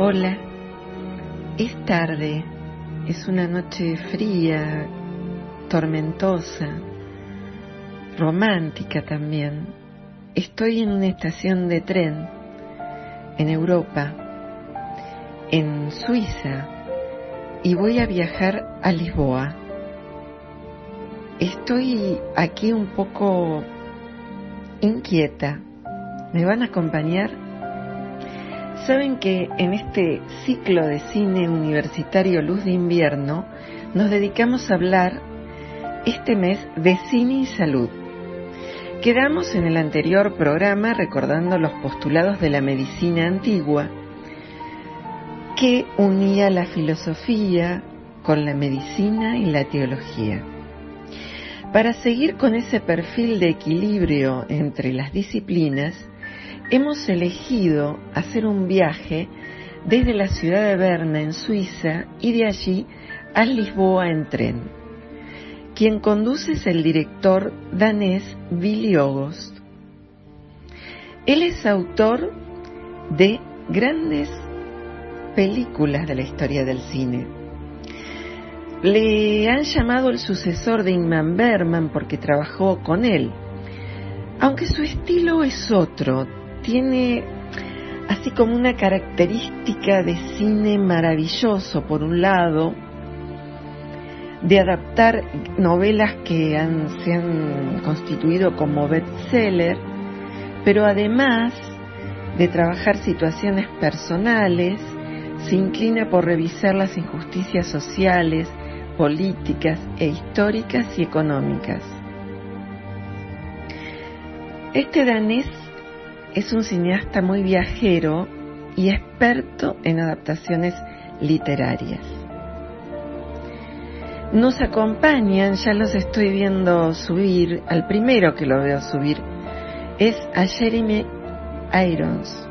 Hola, es tarde, es una noche fría, tormentosa, romántica también. Estoy en una estación de tren en Europa, en Suiza, y voy a viajar a Lisboa. Estoy aquí un poco inquieta. ¿Me van a acompañar? Saben que en este ciclo de cine universitario Luz de Invierno nos dedicamos a hablar este mes de cine y salud. Quedamos en el anterior programa recordando los postulados de la medicina antigua que unía la filosofía con la medicina y la teología. Para seguir con ese perfil de equilibrio entre las disciplinas, hemos elegido hacer un viaje desde la ciudad de Berna, en Suiza, y de allí a Lisboa en tren. Quien conduce es el director danés Billy. Él es autor de grandes películas de la historia del cine. Le han llamado el sucesor de Ingmar Bergman porque trabajó con él, aunque su estilo es otro, tiene así como una característica de cine maravilloso, por un lado, de adaptar novelas que se han constituido como bestseller, pero además de trabajar situaciones personales, se inclina por revisar las injusticias sociales, políticas e históricas y económicas. Este danés es un cineasta muy viajero y experto en adaptaciones literarias. Nos acompañan, ya los estoy viendo subir, al primero que lo veo subir es a Jeremy Irons.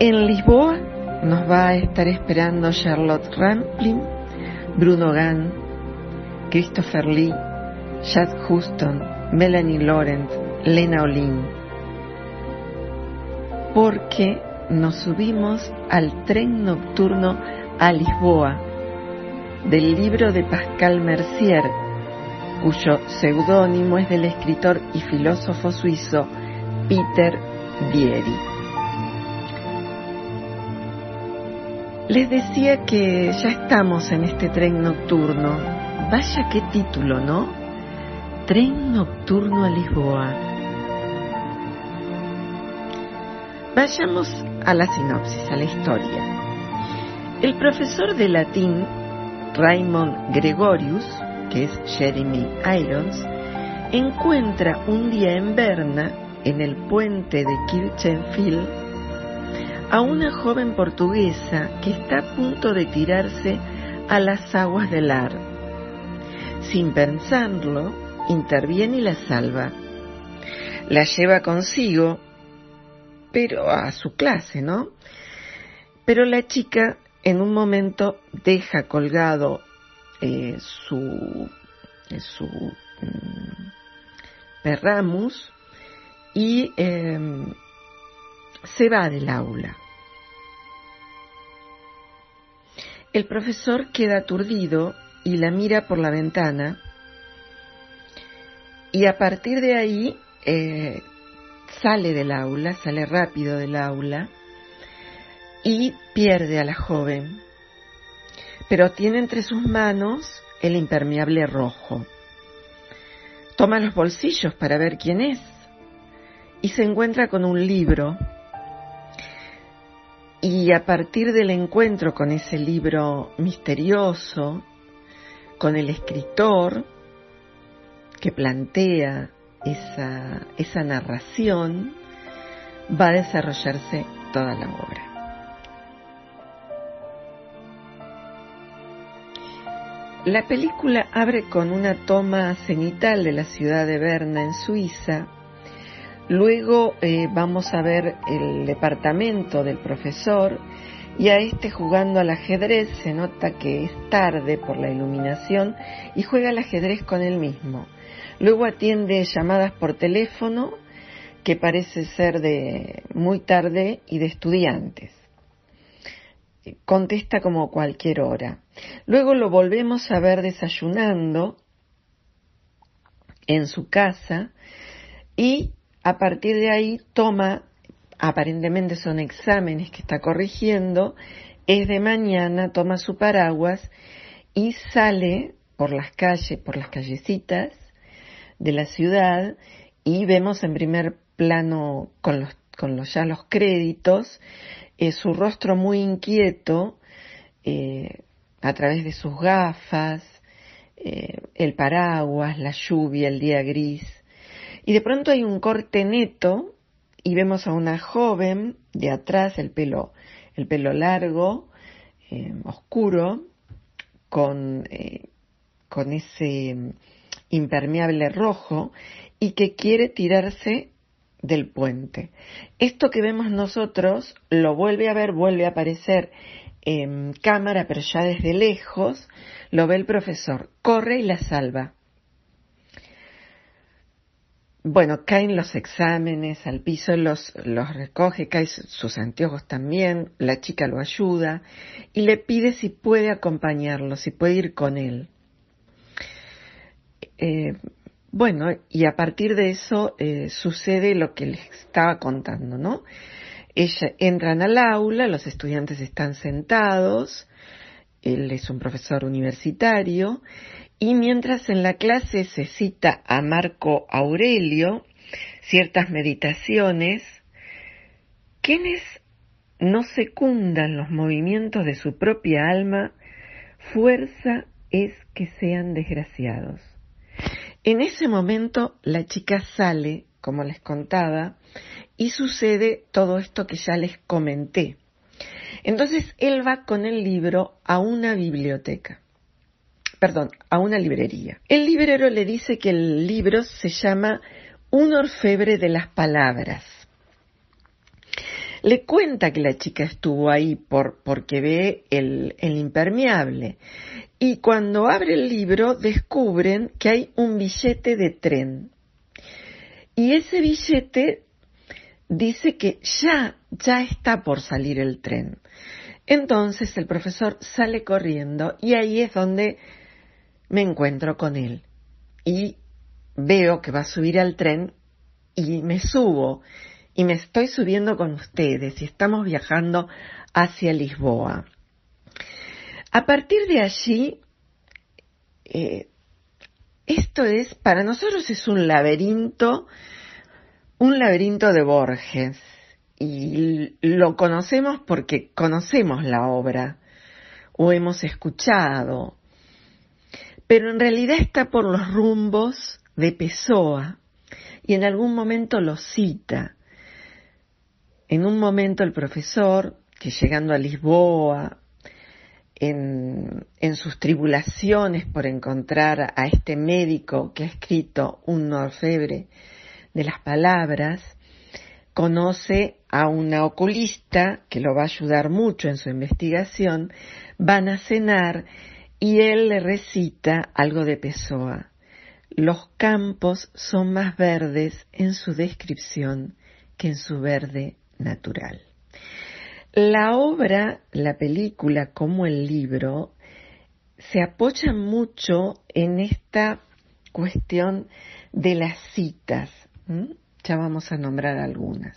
En Lisboa nos va a estar esperando Charlotte Rampling, Bruno Gann, Christopher Lee, Chad Huston, Melanie Laurent, Lena Olin, porque nos subimos al tren nocturno a Lisboa del libro de Pascal Mercier, cuyo seudónimo es del escritor y filósofo suizo Peter Vieri. Les decía que ya estamos en este tren nocturno. Vaya qué título, ¿no? Tren nocturno a Lisboa. Vayamos a la sinopsis, a la historia. El profesor de latín Raymond Gregorius, que es Jeremy Irons, encuentra un día en Berna, en el puente de Kirchenfield, a una joven portuguesa que está a punto de tirarse a las aguas del Ar. Sin pensarlo, interviene y la salva. La lleva consigo pero a su clase, ¿no? Pero la chica en un momento deja colgado eh, su, su mm, perramus y em, se va del aula. El profesor queda aturdido y la mira por la ventana y a partir de ahí eh, sale del aula, sale rápido del aula y pierde a la joven, pero tiene entre sus manos el impermeable rojo. Toma los bolsillos para ver quién es y se encuentra con un libro y a partir del encuentro con ese libro misterioso, con el escritor que plantea esa, esa narración, va a desarrollarse toda la obra. La película abre con una toma cenital de la ciudad de Berna en Suiza. Luego eh, vamos a ver el departamento del profesor y a este jugando al ajedrez. Se nota que es tarde por la iluminación y juega al ajedrez con él mismo. Luego atiende llamadas por teléfono que parece ser de muy tarde y de estudiantes contesta como cualquier hora. Luego lo volvemos a ver desayunando en su casa y a partir de ahí toma, aparentemente son exámenes que está corrigiendo, es de mañana, toma su paraguas y sale por las calles, por las callecitas de la ciudad y vemos en primer plano con los, con los ya los créditos eh, su rostro muy inquieto eh, a través de sus gafas, eh, el paraguas, la lluvia, el día gris. Y de pronto hay un corte neto y vemos a una joven de atrás, el pelo, el pelo largo, oscuro, con, con ese impermeable rojo y que quiere tirarse del puente. Esto que vemos nosotros lo vuelve a ver, vuelve a aparecer en cámara, pero ya desde lejos, lo ve el profesor, corre y la salva. Bueno, caen los exámenes al piso, los, los recoge, caen sus anteojos también, la chica lo ayuda y le pide si puede acompañarlo, si puede ir con él. Eh, bueno, y a partir de eso eh, sucede lo que les estaba contando, ¿no? Ella, entran al aula, los estudiantes están sentados, él es un profesor universitario, y mientras en la clase se cita a Marco Aurelio ciertas meditaciones, quienes no secundan los movimientos de su propia alma, fuerza es que sean desgraciados. En ese momento la chica sale, como les contaba, y sucede todo esto que ya les comenté. Entonces él va con el libro a una biblioteca, perdón, a una librería. El librero le dice que el libro se llama Un orfebre de las palabras. Le cuenta que la chica estuvo ahí por, porque ve el, el impermeable y cuando abre el libro descubren que hay un billete de tren. Y ese billete dice que ya, ya está por salir el tren. Entonces el profesor sale corriendo y ahí es donde me encuentro con él. Y veo que va a subir al tren y me subo y me estoy subiendo con ustedes y estamos viajando hacia Lisboa. A partir de allí, eh, esto es, para nosotros es un laberinto, un laberinto de Borges, y lo conocemos porque conocemos la obra, o hemos escuchado, pero en realidad está por los rumbos de Pessoa, y en algún momento lo cita. En un momento el profesor, que llegando a Lisboa, en, sus tribulaciones por encontrar a este médico que ha escrito un orfebre de las palabras, conoce a una oculista que lo va a ayudar mucho en su investigación, van a cenar y él le recita algo de Pessoa. Los campos son más verdes en su descripción que en su verde natural. La obra, la película como el libro, se apoya mucho en esta cuestión de las citas. Ya vamos a nombrar algunas.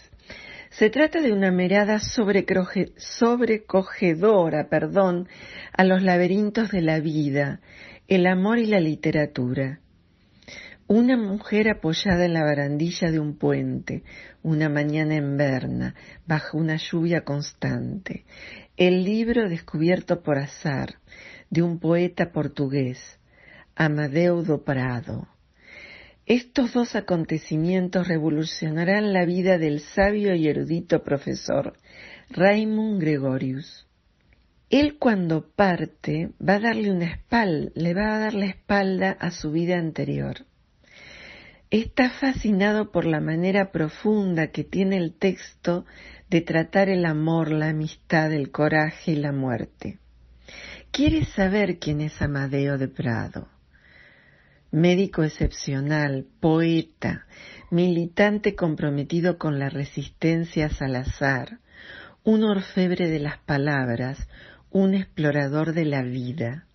Se trata de una mirada sobrecogedora perdón, a los laberintos de la vida, el amor y la literatura. Una mujer apoyada en la barandilla de un puente, una mañana en Berna, bajo una lluvia constante. El libro descubierto por azar, de un poeta portugués, Amadeu do Prado. Estos dos acontecimientos revolucionarán la vida del sabio y erudito profesor Raymond Gregorius. Él cuando parte va a darle una espalda, le va a dar la espalda a su vida anterior. Está fascinado por la manera profunda que tiene el texto de tratar el amor, la amistad, el coraje y la muerte. Quiere saber quién es Amadeo de Prado. Médico excepcional, poeta, militante comprometido con la resistencia Salazar, un orfebre de las palabras, un explorador de la vida.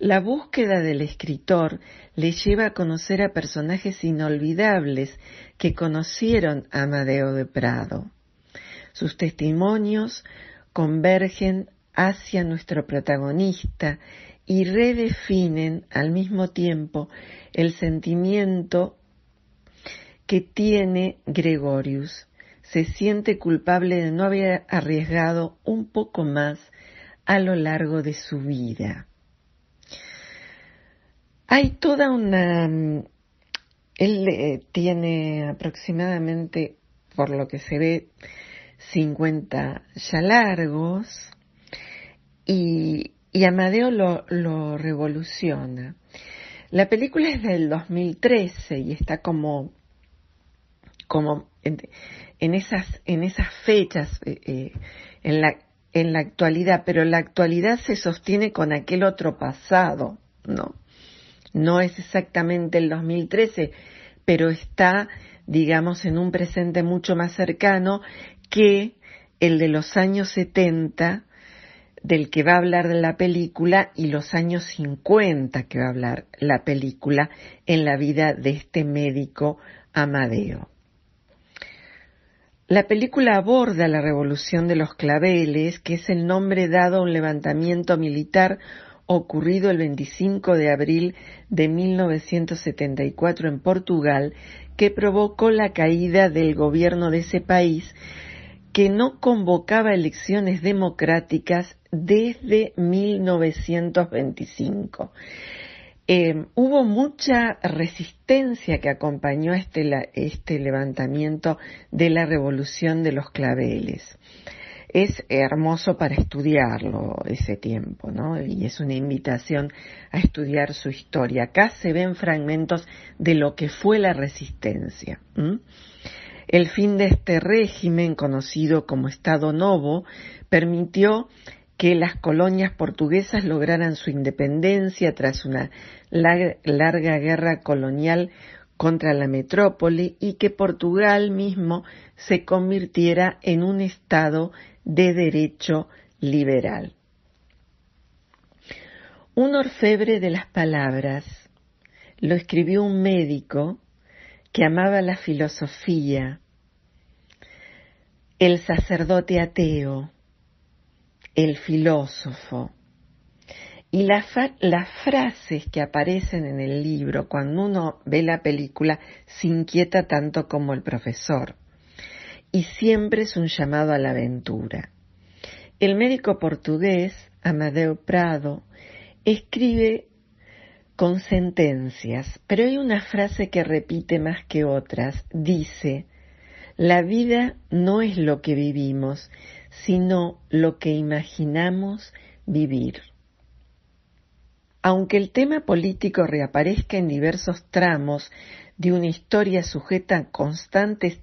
La búsqueda del escritor le lleva a conocer a personajes inolvidables que conocieron a Amadeo de Prado. Sus testimonios convergen hacia nuestro protagonista y redefinen al mismo tiempo el sentimiento que tiene Gregorius. Se siente culpable de no haber arriesgado un poco más a lo largo de su vida. Hay toda una... Él eh, tiene aproximadamente, por lo que se ve, 50 ya largos, y, Amadeo lo, revoluciona. La película es del 2013 y está como, como en, esas, en esas fechas eh, eh, en, la, en la actualidad, pero la actualidad se sostiene con aquel otro pasado, ¿no? No es exactamente el 2013, pero está, digamos, en un presente mucho más cercano que el de los años 70 del que va a hablar la película y los años 50 que va a hablar la película en la vida de este médico Amadeo. La película aborda la revolución de los claveles, que es el nombre dado a un levantamiento militar ocurrido el 25 de abril de 1974 en Portugal, que provocó la caída del gobierno de ese país que no convocaba elecciones democráticas desde 1925. Eh, hubo mucha resistencia que acompañó este, este levantamiento de la revolución de los claveles. Es hermoso para estudiarlo ese tiempo, ¿no? Y es una invitación a estudiar su historia. Acá se ven fragmentos de lo que fue la resistencia. El fin de este régimen, conocido como Estado Novo, permitió que las colonias portuguesas lograran su independencia tras una larga guerra colonial contra la metrópoli y que Portugal mismo se convirtiera en un Estado de derecho liberal. Un orfebre de las palabras lo escribió un médico que amaba la filosofía, el sacerdote ateo, el filósofo. Y las frases que aparecen en el libro cuando uno ve la película se inquieta tanto como el profesor. Y siempre es un llamado a la aventura. El médico portugués, Amadeo Prado, escribe con sentencias, pero hay una frase que repite más que otras. Dice, la vida no es lo que vivimos, sino lo que imaginamos vivir. Aunque el tema político reaparezca en diversos tramos de una historia sujeta a constantes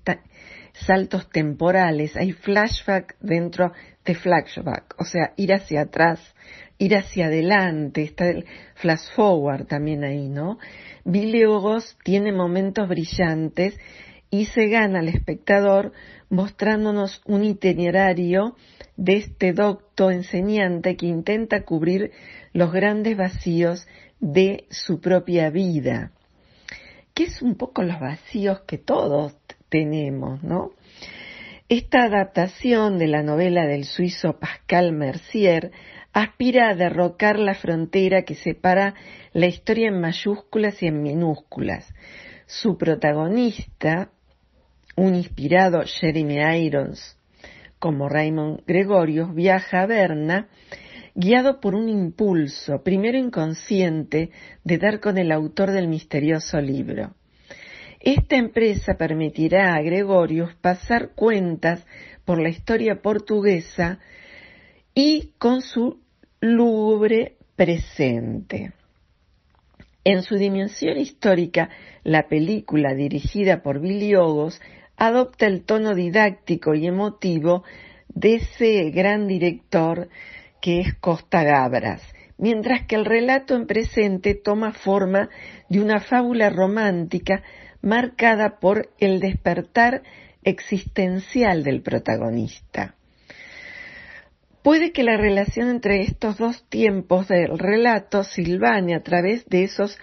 saltos temporales, hay flashback dentro de flashback, o sea, ir hacia atrás, ir hacia adelante, está el flash forward también ahí, ¿no? Billy tiene momentos brillantes y se gana al espectador mostrándonos un itinerario de este docto enseñante que intenta cubrir los grandes vacíos de su propia vida, que es un poco los vacíos que todos tenemos, ¿no? Esta adaptación de la novela del suizo Pascal Mercier aspira a derrocar la frontera que separa la historia en mayúsculas y en minúsculas. Su protagonista, un inspirado Jeremy Irons, como Raymond Gregorius, viaja a Berna guiado por un impulso, primero inconsciente, de dar con el autor del misterioso libro. Esta empresa permitirá a Gregorius pasar cuentas por la historia portuguesa y con su lúgubre presente. En su dimensión histórica, la película dirigida por Billy Ogos adopta el tono didáctico y emotivo de ese gran director que es Costa Gabras, mientras que el relato en presente toma forma de una fábula romántica marcada por el despertar existencial del protagonista. Puede que la relación entre estos dos tiempos del relato silvane a través de esos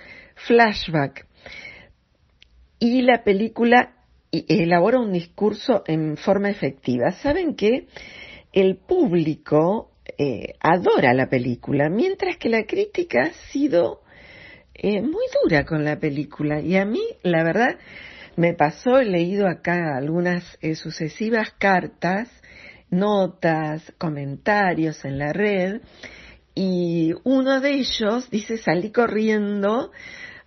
flashbacks y la película elabora un discurso en forma efectiva. ¿Saben que el público eh, adora la película, mientras que la crítica ha sido eh, muy dura con la película. Y a mí, la verdad, me pasó, he leído acá algunas eh, sucesivas cartas, notas, comentarios en la red, y uno de ellos dice, salí corriendo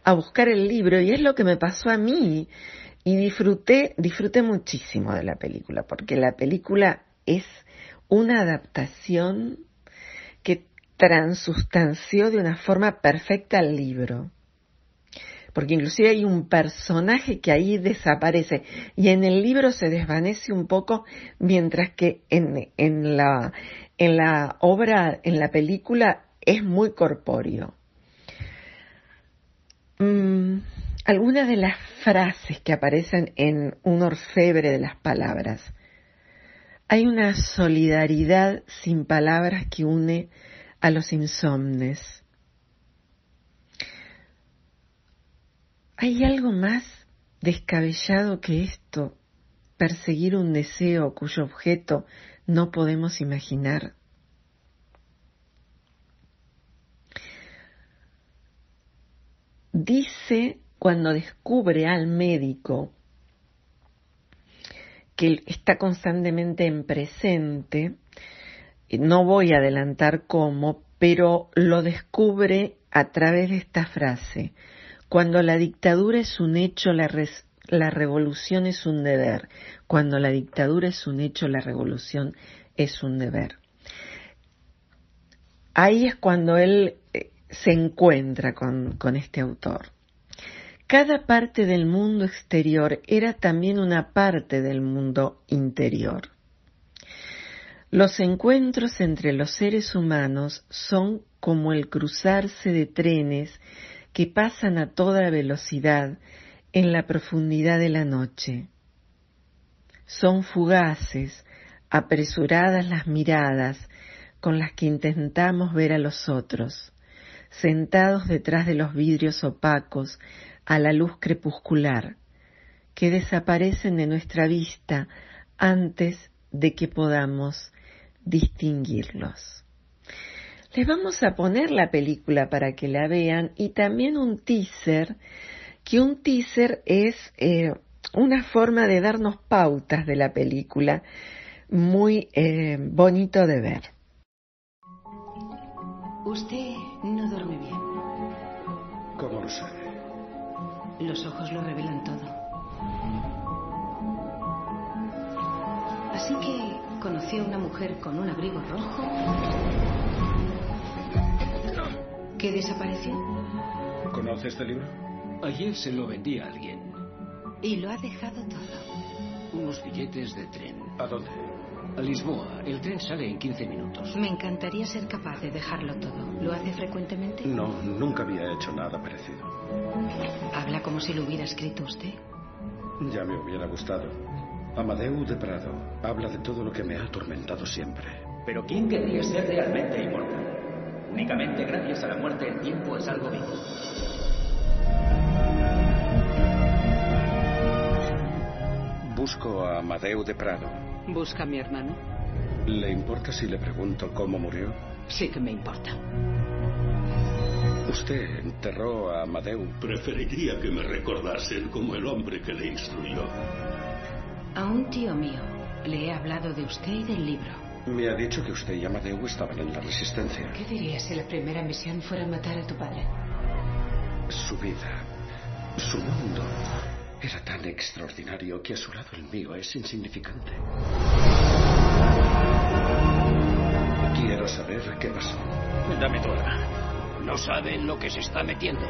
a buscar el libro, y es lo que me pasó a mí. Y disfruté, disfruté muchísimo de la película, porque la película es una adaptación transustanció de una forma perfecta al libro. Porque inclusive hay un personaje que ahí desaparece y en el libro se desvanece un poco, mientras que en, la obra, en la película, es muy corpóreo. Mm, algunas de las frases que aparecen en un orfebre de las palabras hay una solidaridad sin palabras que une a los insomnes. ¿Hay algo más descabellado que esto? Perseguir un deseo cuyo objeto no podemos imaginar. Dice cuando descubre al médico que está constantemente en presente, no voy a adelantar cómo, pero lo descubre a través de esta frase. Cuando la dictadura es un hecho, la, revolución es un deber. Cuando la dictadura es un hecho, la revolución es un deber. Ahí es cuando él eh, se encuentra con, con este autor. Cada parte del mundo exterior era también una parte del mundo interior. Los encuentros entre los seres humanos son como el cruzarse de trenes que pasan a toda velocidad en la profundidad de la noche. Son fugaces, apresuradas las miradas con las que intentamos ver a los otros, sentados detrás de los vidrios opacos a la luz crepuscular, que desaparecen de nuestra vista antes de que podamos distinguirlos. Les vamos a poner la película para que la vean y también un teaser, que un teaser es eh, una forma de darnos pautas de la película muy eh, bonito de ver. Usted no duerme bien. ¿Cómo lo sabe? Los ojos lo revelan todo. Así que conoció a una mujer con un abrigo rojo que desapareció. ¿Conoce este libro? Ayer se lo vendí a alguien. Y lo ha dejado todo. unos billetes de tren. ¿A dónde? A Lisboa. El tren sale en 15 minutos. Me encantaría ser capaz de dejarlo todo. ¿Lo hace frecuentemente? No, nunca había hecho nada parecido. ¿Habla como si lo hubiera escrito usted? Ya me hubiera gustado. Amadeu de Prado habla de todo lo que me ha atormentado siempre. Pero ¿quién querría ser realmente inmortal? Únicamente gracias a la muerte el tiempo es algo vivo. Busco a Amadeu de Prado. Busca a mi hermano. ¿Le importa si le pregunto cómo murió? Sí que me importa. Usted enterró a Amadeu. Preferiría que me recordasen como el hombre que le instruyó. A un tío mío. Le he hablado de usted y del libro. Me ha dicho que usted y Amadeu estaban en la resistencia. ¿Qué dirías si la primera misión fuera matar a tu padre? Su vida, su mundo, era tan extraordinario que a su lado el mío es insignificante. Quiero saber qué pasó. Dame tu arma. No sabe en lo que se está metiendo.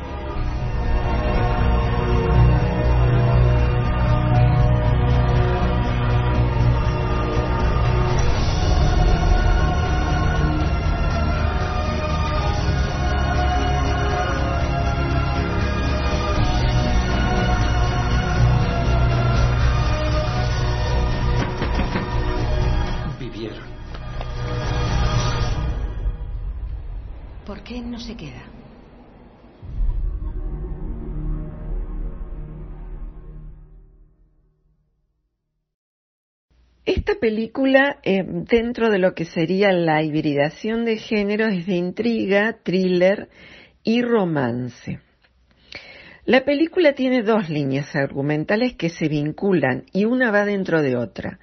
Película, eh, dentro de lo que sería la hibridación de género, es de intriga, thriller y romance. La película tiene dos líneas argumentales que se vinculan y una va dentro de otra.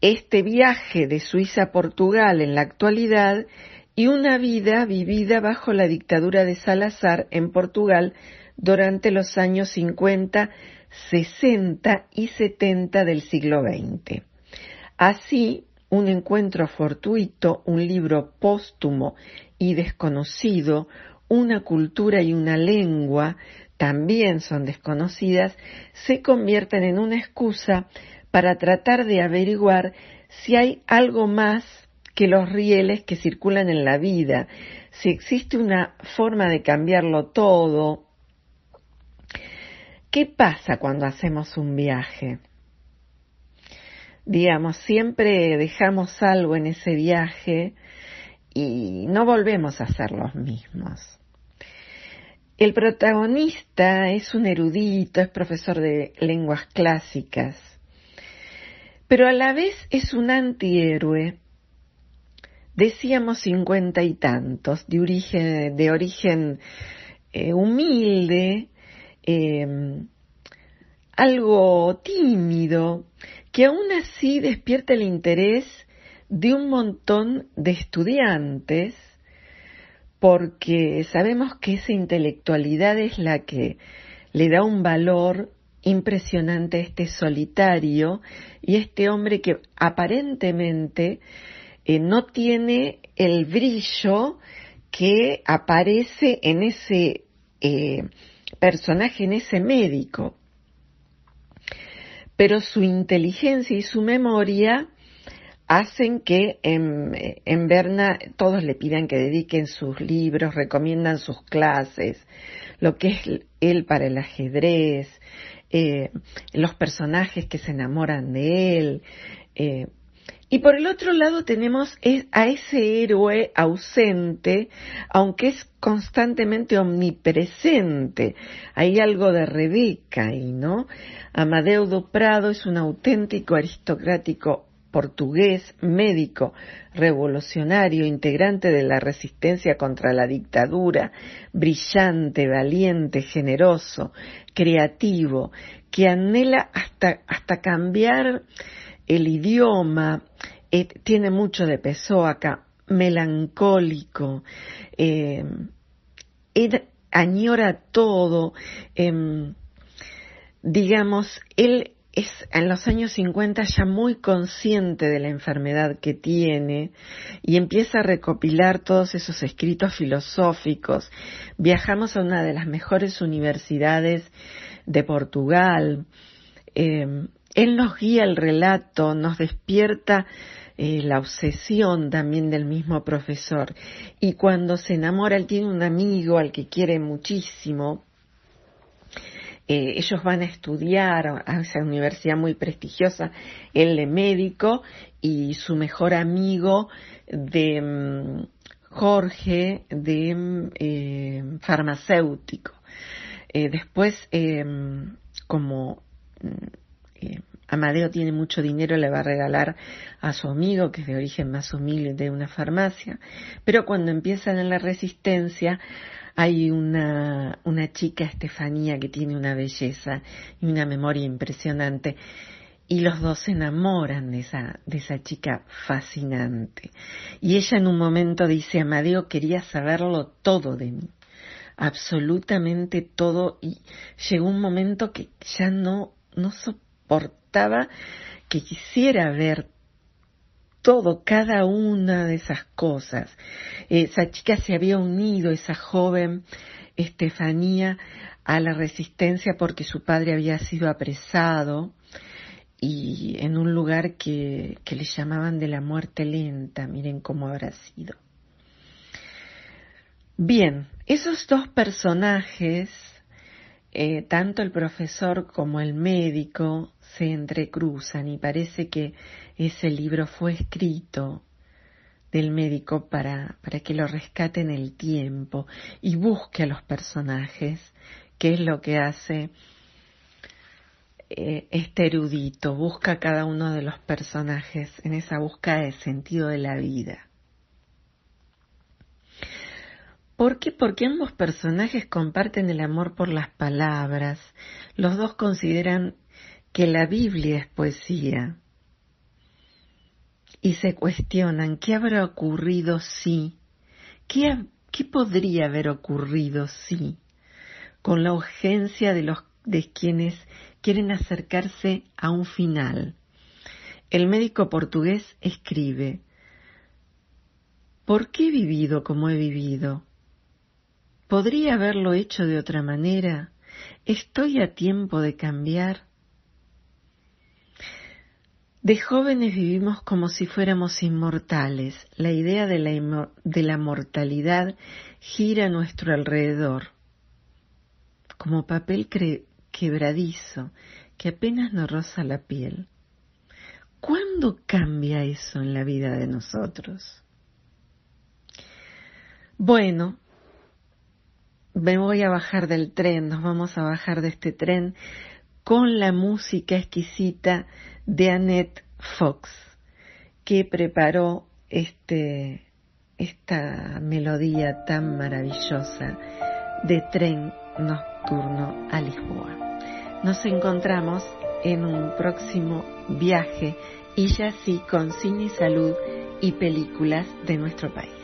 Este viaje de Suiza a Portugal en la actualidad y una vida vivida bajo la dictadura de Salazar en Portugal durante los años 50, 60 y 70 del siglo XX. Así, un encuentro fortuito, un libro póstumo y desconocido, una cultura y una lengua también son desconocidas, se convierten en una excusa para tratar de averiguar si hay algo más que los rieles que circulan en la vida, si existe una forma de cambiarlo todo. ¿Qué pasa cuando hacemos un viaje? Digamos, siempre dejamos algo en ese viaje y no volvemos a ser los mismos. El protagonista es un erudito, es profesor de lenguas clásicas, pero a la vez es un antihéroe decíamos cincuenta y tantos, de origen, de origen eh, humilde, eh, algo tímido, que aún así despierta el interés de un montón de estudiantes, porque sabemos que esa intelectualidad es la que le da un valor impresionante a este solitario y este hombre que aparentemente eh, no tiene el brillo que aparece en ese eh, personaje, en ese médico. Pero su inteligencia y su memoria hacen que en, en, Berna todos le pidan que dediquen sus libros, recomiendan sus clases, lo que es él para el ajedrez, eh, los personajes que se enamoran de él. Eh, y por el otro lado tenemos a ese héroe ausente, aunque es constantemente omnipresente. Hay algo de Rebeca ahí, ¿no? Amadeu do Prado es un auténtico aristocrático portugués, médico, revolucionario, integrante de la resistencia contra la dictadura, brillante, valiente, generoso, creativo, que anhela hasta, hasta cambiar el idioma, eh, tiene mucho de acá, melancólico, eh, él añora todo, eh, digamos, él es en los años 50 ya muy consciente de la enfermedad que tiene y empieza a recopilar todos esos escritos filosóficos. Viajamos a una de las mejores universidades de Portugal. Eh, él nos guía el relato, nos despierta eh, la obsesión también del mismo profesor. Y cuando se enamora, él tiene un amigo al que quiere muchísimo. Eh, ellos van a estudiar a esa universidad muy prestigiosa, él de médico y su mejor amigo de mm, Jorge de mm, eh, farmacéutico. después, como Amadeo tiene mucho dinero, le va a regalar a su amigo, que es de origen más humilde, de una farmacia. Pero cuando empiezan en la resistencia, hay una, una chica, Estefanía, que tiene una belleza y una memoria impresionante. Y los dos se enamoran de esa, de esa chica fascinante. Y ella en un momento dice, Amadeo quería saberlo todo de mí absolutamente todo y llegó un momento que ya no, no soportaba que quisiera ver todo, cada una de esas cosas. Esa chica se había unido, esa joven Estefanía, a la resistencia porque su padre había sido apresado y en un lugar que, que le llamaban de la muerte lenta, miren cómo habrá sido. Bien, esos dos personajes, eh, tanto el profesor como el médico, se entrecruzan y parece que ese libro fue escrito del médico para, para que lo rescate en el tiempo y busque a los personajes, que es lo que hace eh, este erudito, busca a cada uno de los personajes en esa búsqueda de sentido de la vida. ¿Por qué? Porque ambos personajes comparten el amor por las palabras. Los dos consideran que la Biblia es poesía y se cuestionan qué habrá ocurrido si, qué, qué podría haber ocurrido si, con la urgencia de los de quienes quieren acercarse a un final. El médico portugués escribe, ¿por qué he vivido como he vivido? ¿Podría haberlo hecho de otra manera? ¿Estoy a tiempo de cambiar? De jóvenes vivimos como si fuéramos inmortales. La idea de la, de la mortalidad gira a nuestro alrededor, como papel quebradizo que apenas nos roza la piel. ¿Cuándo cambia eso en la vida de nosotros? Bueno, me voy a bajar del tren, nos vamos a bajar de este tren con la música exquisita de Annette Fox, que preparó este, esta melodía tan maravillosa de tren nocturno a Lisboa. Nos encontramos en un próximo viaje y ya sí con cine salud y películas de nuestro país.